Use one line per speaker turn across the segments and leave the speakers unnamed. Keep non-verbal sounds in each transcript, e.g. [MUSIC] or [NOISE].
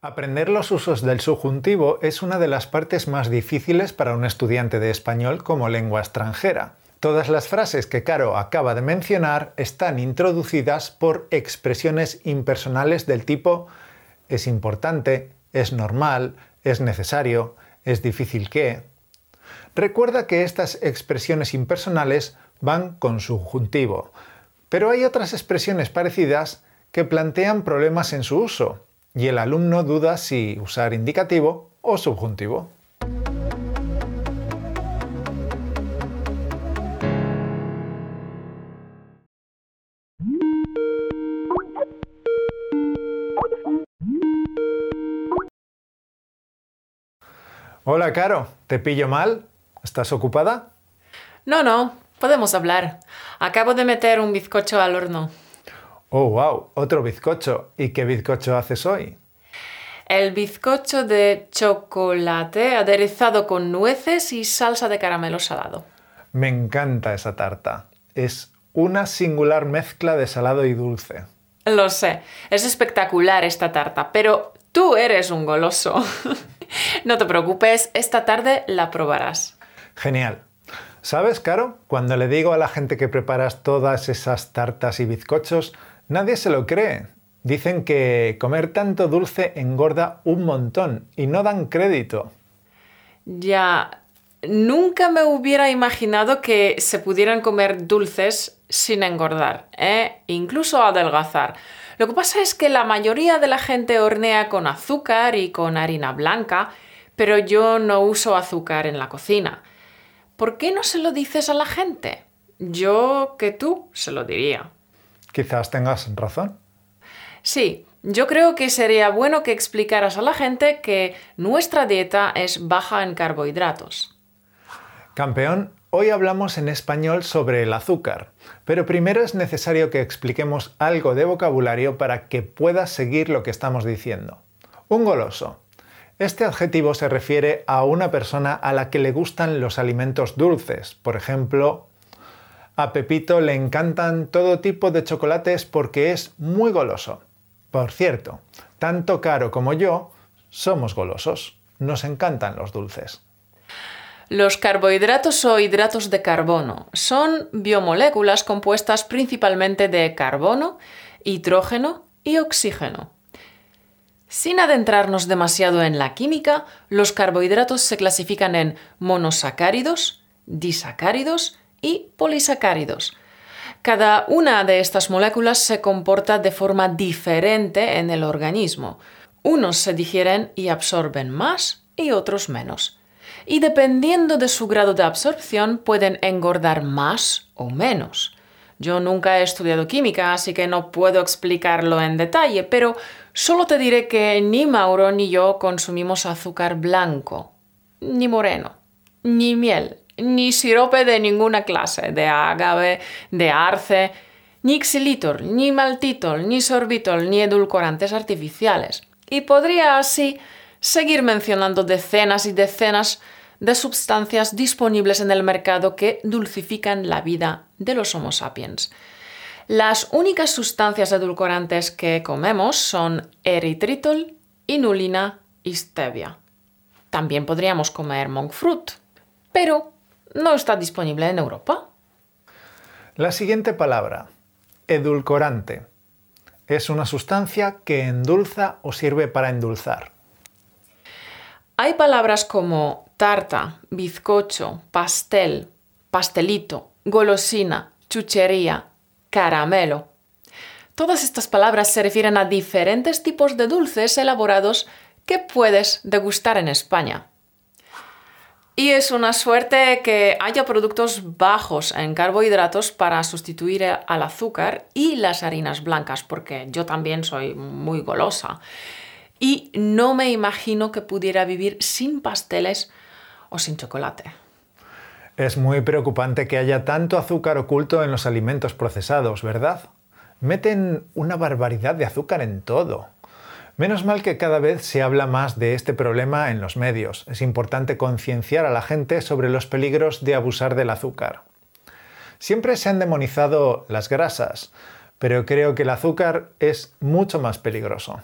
Aprender los usos del subjuntivo es una de las partes más difíciles para un estudiante de español como lengua extranjera. Todas las frases que Caro acaba de mencionar están introducidas por expresiones impersonales del tipo es importante, es normal, es necesario, es difícil que. Recuerda que estas expresiones impersonales van con subjuntivo, pero hay otras expresiones parecidas que plantean problemas en su uso y el alumno duda si usar indicativo o subjuntivo. Hola, Caro, ¿te pillo mal? ¿Estás ocupada?
No, no, podemos hablar. Acabo de meter un bizcocho al horno.
Oh, wow, otro bizcocho. ¿Y qué bizcocho haces hoy?
El bizcocho de chocolate aderezado con nueces y salsa de caramelo salado.
Me encanta esa tarta. Es una singular mezcla de salado y dulce.
Lo sé, es espectacular esta tarta, pero tú eres un goloso. [LAUGHS] no te preocupes, esta tarde la probarás.
Genial. ¿Sabes, Caro? Cuando le digo a la gente que preparas todas esas tartas y bizcochos, Nadie se lo cree. Dicen que comer tanto dulce engorda un montón y no dan crédito.
Ya, nunca me hubiera imaginado que se pudieran comer dulces sin engordar, ¿eh? incluso adelgazar. Lo que pasa es que la mayoría de la gente hornea con azúcar y con harina blanca, pero yo no uso azúcar en la cocina. ¿Por qué no se lo dices a la gente? Yo que tú se lo diría.
Quizás tengas razón.
Sí, yo creo que sería bueno que explicaras a la gente que nuestra dieta es baja en carbohidratos.
Campeón, hoy hablamos en español sobre el azúcar, pero primero es necesario que expliquemos algo de vocabulario para que puedas seguir lo que estamos diciendo. Un goloso. Este adjetivo se refiere a una persona a la que le gustan los alimentos dulces, por ejemplo, a Pepito le encantan todo tipo de chocolates porque es muy goloso. Por cierto, tanto Caro como yo somos golosos. Nos encantan los dulces.
Los carbohidratos o hidratos de carbono son biomoléculas compuestas principalmente de carbono, hidrógeno y oxígeno. Sin adentrarnos demasiado en la química, los carbohidratos se clasifican en monosacáridos, disacáridos y polisacáridos. Cada una de estas moléculas se comporta de forma diferente en el organismo. Unos se digieren y absorben más y otros menos. Y dependiendo de su grado de absorción pueden engordar más o menos. Yo nunca he estudiado química, así que no puedo explicarlo en detalle, pero solo te diré que ni Mauro ni yo consumimos azúcar blanco, ni moreno, ni miel, ni sirope de ninguna clase, de agave, de arce, ni xilitol, ni maltitol, ni sorbitol, ni edulcorantes artificiales. Y podría así seguir mencionando decenas y decenas de sustancias disponibles en el mercado que dulcifican la vida de los Homo sapiens. Las únicas sustancias edulcorantes que comemos son eritritol, inulina y stevia. También podríamos comer monk fruit, pero no está disponible en Europa.
La siguiente palabra, edulcorante, es una sustancia que endulza o sirve para endulzar.
Hay palabras como tarta, bizcocho, pastel, pastelito, golosina, chuchería, caramelo. Todas estas palabras se refieren a diferentes tipos de dulces elaborados que puedes degustar en España. Y es una suerte que haya productos bajos en carbohidratos para sustituir al azúcar y las harinas blancas, porque yo también soy muy golosa. Y no me imagino que pudiera vivir sin pasteles o sin chocolate.
Es muy preocupante que haya tanto azúcar oculto en los alimentos procesados, ¿verdad? Meten una barbaridad de azúcar en todo. Menos mal que cada vez se habla más de este problema en los medios. Es importante concienciar a la gente sobre los peligros de abusar del azúcar. Siempre se han demonizado las grasas, pero creo que el azúcar es mucho más peligroso.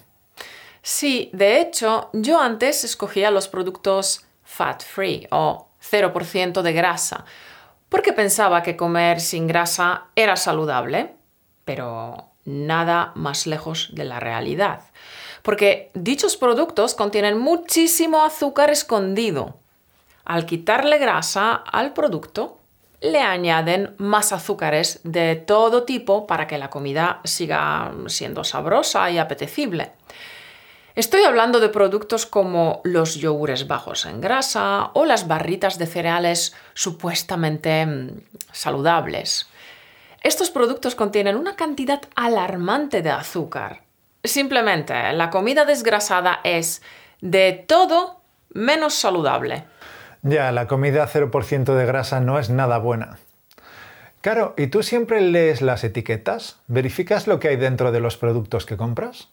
Sí, de hecho, yo antes escogía los productos fat free o 0% de grasa, porque pensaba que comer sin grasa era saludable, pero nada más lejos de la realidad, porque dichos productos contienen muchísimo azúcar escondido. Al quitarle grasa al producto, le añaden más azúcares de todo tipo para que la comida siga siendo sabrosa y apetecible. Estoy hablando de productos como los yogures bajos en grasa o las barritas de cereales supuestamente mm, saludables. Estos productos contienen una cantidad alarmante de azúcar. Simplemente, la comida desgrasada es de todo menos saludable.
Ya, la comida 0% de grasa no es nada buena. Caro, ¿y tú siempre lees las etiquetas? ¿Verificas lo que hay dentro de los productos que compras?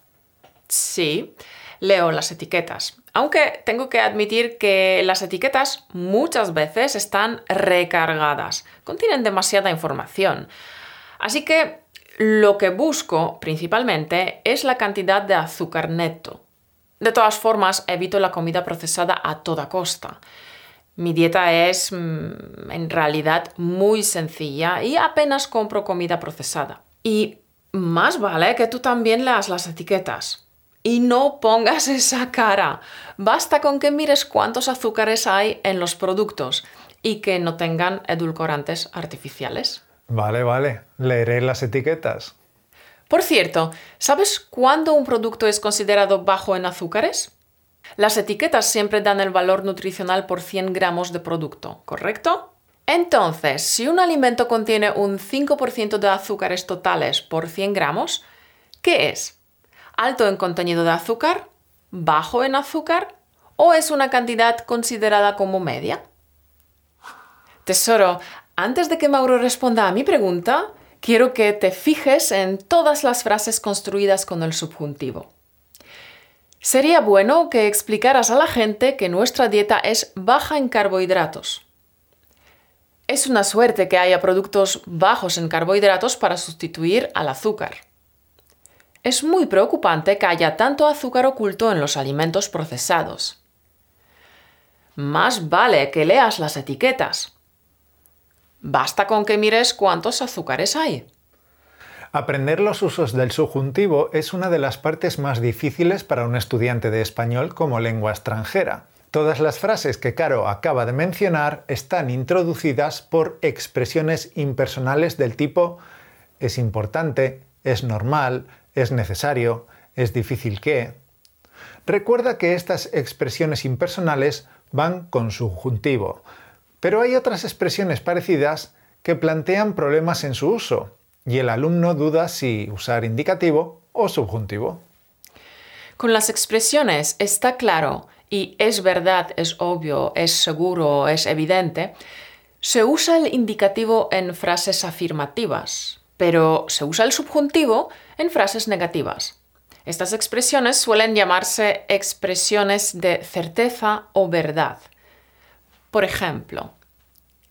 Sí, leo las etiquetas. Aunque tengo que admitir que las etiquetas muchas veces están recargadas, contienen demasiada información. Así que lo que busco principalmente es la cantidad de azúcar neto. De todas formas, evito la comida procesada a toda costa. Mi dieta es mm, en realidad muy sencilla y apenas compro comida procesada. Y más vale que tú también leas las etiquetas. Y no pongas [LAUGHS] esa cara. Basta con que mires cuántos azúcares hay en los productos y que no tengan edulcorantes artificiales.
Vale, vale. Leeré las etiquetas.
Por cierto, ¿sabes cuándo un producto es considerado bajo en azúcares? Las etiquetas siempre dan el valor nutricional por 100 gramos de producto, ¿correcto? Entonces, si un alimento contiene un 5% de azúcares totales por 100 gramos, ¿qué es? ¿Alto en contenido de azúcar? ¿Bajo en azúcar? ¿O es una cantidad considerada como media? Tesoro, antes de que Mauro responda a mi pregunta, quiero que te fijes en todas las frases construidas con el subjuntivo. Sería bueno que explicaras a la gente que nuestra dieta es baja en carbohidratos. Es una suerte que haya productos bajos en carbohidratos para sustituir al azúcar. Es muy preocupante que haya tanto azúcar oculto en los alimentos procesados. Más vale que leas las etiquetas. Basta con que mires cuántos azúcares hay.
Aprender los usos del subjuntivo es una de las partes más difíciles para un estudiante de español como lengua extranjera. Todas las frases que Caro acaba de mencionar están introducidas por expresiones impersonales del tipo es importante, es normal, es necesario, es difícil que. Recuerda que estas expresiones impersonales van con subjuntivo, pero hay otras expresiones parecidas que plantean problemas en su uso y el alumno duda si usar indicativo o subjuntivo.
Con las expresiones está claro y es verdad, es obvio, es seguro, es evidente, se usa el indicativo en frases afirmativas, pero se usa el subjuntivo en frases negativas. Estas expresiones suelen llamarse expresiones de certeza o verdad. Por ejemplo,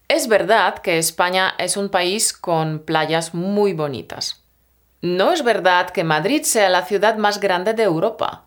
es verdad que España es un país con playas muy bonitas. No es verdad que Madrid sea la ciudad más grande de Europa.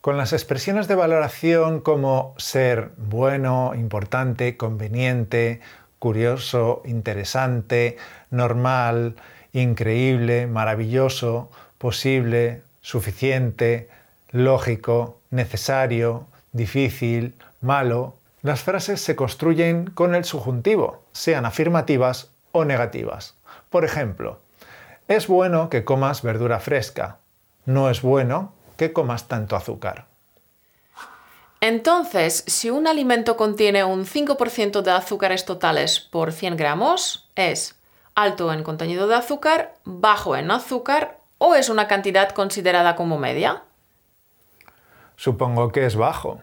Con las expresiones de valoración como ser bueno, importante, conveniente, curioso, interesante, normal, increíble, maravilloso, posible, suficiente, lógico, necesario, difícil, malo, las frases se construyen con el subjuntivo, sean afirmativas o negativas. Por ejemplo, es bueno que comas verdura fresca. No es bueno que comas tanto azúcar.
Entonces, si un alimento contiene un 5% de azúcares totales por 100 gramos, es alto en contenido de azúcar, bajo en azúcar o es una cantidad considerada como media?
Supongo que es bajo.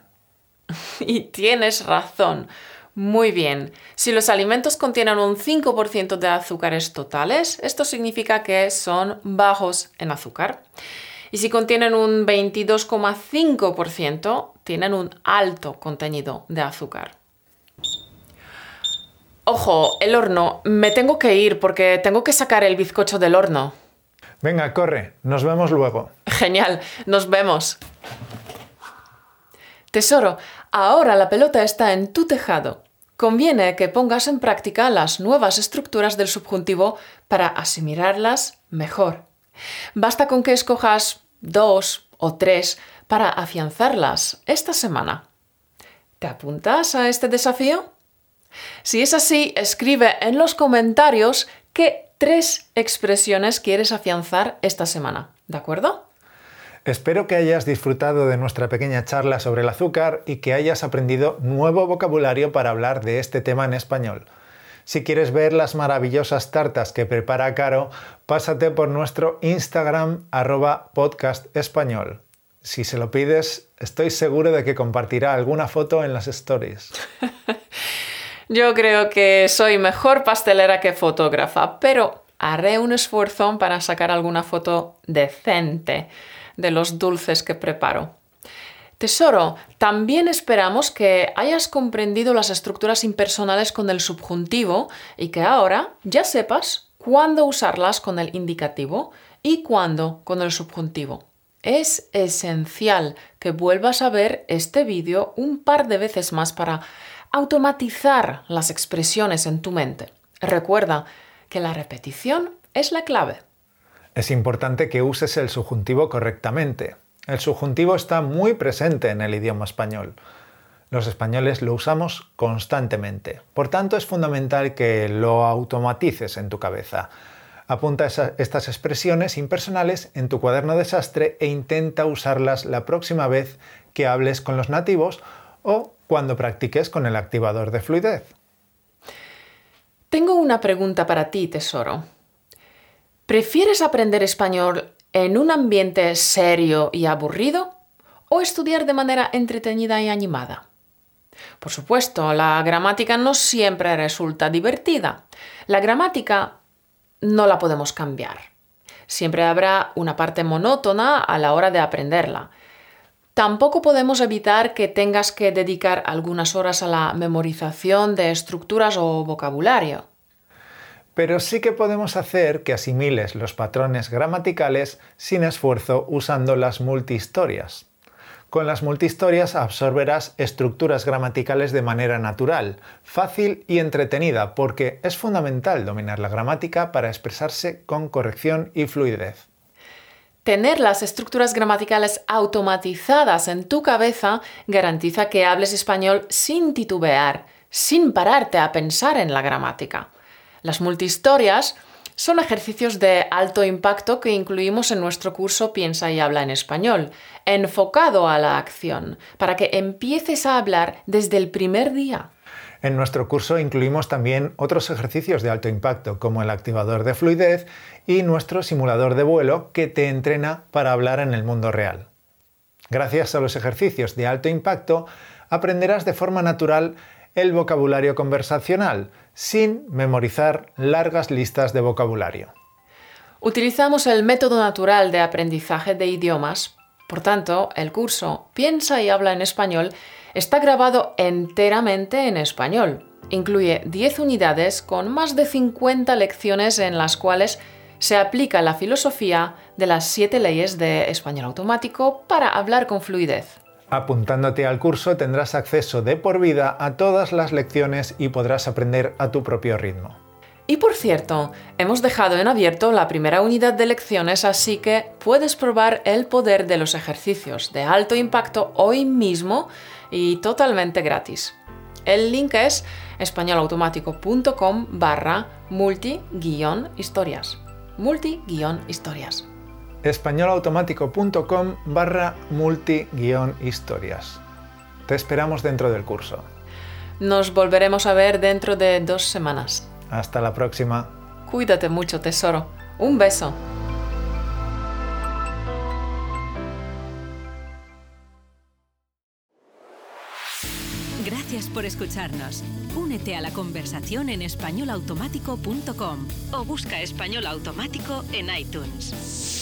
[LAUGHS]
y tienes razón. Muy bien. Si los alimentos contienen un 5% de azúcares totales, esto significa que son bajos en azúcar. Y si contienen un 22,5%, tienen un alto contenido de azúcar. Ojo, el horno. Me tengo que ir porque tengo que sacar el bizcocho del horno.
Venga, corre, nos vemos luego. [LAUGHS]
Genial, nos vemos. Tesoro, ahora la pelota está en tu tejado. Conviene que pongas en práctica las nuevas estructuras del subjuntivo para asimilarlas mejor. Basta con que escojas dos o tres para afianzarlas esta semana. ¿Te apuntas a este desafío? Si es así, escribe en los comentarios qué tres expresiones quieres afianzar esta semana. ¿De acuerdo?
Espero que hayas disfrutado de nuestra pequeña charla sobre el azúcar y que hayas aprendido nuevo vocabulario para hablar de este tema en español. Si quieres ver las maravillosas tartas que prepara Caro, pásate por nuestro Instagram arroba podcast español. Si se lo pides, estoy seguro de que compartirá alguna foto en las stories. [LAUGHS]
Yo creo que soy mejor pastelera que fotógrafa, pero haré un esfuerzo para sacar alguna foto decente de los dulces que preparo. Tesoro, también esperamos que hayas comprendido las estructuras impersonales con el subjuntivo y que ahora ya sepas cuándo usarlas con el indicativo y cuándo con el subjuntivo. Es esencial que vuelvas a ver este vídeo un par de veces más para automatizar las expresiones en tu mente. Recuerda que la repetición es la clave.
Es importante que uses el subjuntivo correctamente. El subjuntivo está muy presente en el idioma español. Los españoles lo usamos constantemente. Por tanto, es fundamental que lo automatices en tu cabeza. Apunta estas expresiones impersonales en tu cuaderno de sastre e intenta usarlas la próxima vez que hables con los nativos o cuando practiques con el activador de fluidez.
Tengo una pregunta para ti, tesoro. ¿Prefieres aprender español en un ambiente serio y aburrido o estudiar de manera entretenida y animada? Por supuesto, la gramática no siempre resulta divertida. La gramática no la podemos cambiar. Siempre habrá una parte monótona a la hora de aprenderla. Tampoco podemos evitar que tengas que dedicar algunas horas a la memorización de estructuras o vocabulario
pero sí que podemos hacer que asimiles los patrones gramaticales sin esfuerzo usando las multihistorias. Con las multihistorias absorberás estructuras gramaticales de manera natural, fácil y entretenida, porque es fundamental dominar la gramática para expresarse con corrección y fluidez.
Tener las estructuras gramaticales automatizadas en tu cabeza garantiza que hables español sin titubear, sin pararte a pensar en la gramática. Las multihistorias son ejercicios de alto impacto que incluimos en nuestro curso Piensa y habla en español, enfocado a la acción, para que empieces a hablar desde el primer día.
En nuestro curso incluimos también otros ejercicios de alto impacto, como el activador de fluidez y nuestro simulador de vuelo que te entrena para hablar en el mundo real. Gracias a los ejercicios de alto impacto, aprenderás de forma natural el vocabulario conversacional, sin memorizar largas listas de vocabulario.
Utilizamos el método natural de aprendizaje de idiomas, por tanto, el curso Piensa y habla en español está grabado enteramente en español. Incluye 10 unidades con más de 50 lecciones en las cuales se aplica la filosofía de las 7 leyes de español automático para hablar con fluidez.
Apuntándote al curso tendrás acceso de por vida a todas las lecciones y podrás aprender a tu propio ritmo.
Y por cierto, hemos dejado en abierto la primera unidad de lecciones, así que puedes probar el poder de los ejercicios de alto impacto hoy mismo y totalmente gratis. El link es españolautomático.com barra multi-historias. Multi-historias
españolautomático.com barra multi-historias. Te esperamos dentro del curso.
Nos volveremos a ver dentro de dos semanas.
Hasta la próxima.
Cuídate mucho, tesoro. Un beso.
Gracias por escucharnos. Únete a la conversación en españolautomático.com o busca español automático en iTunes.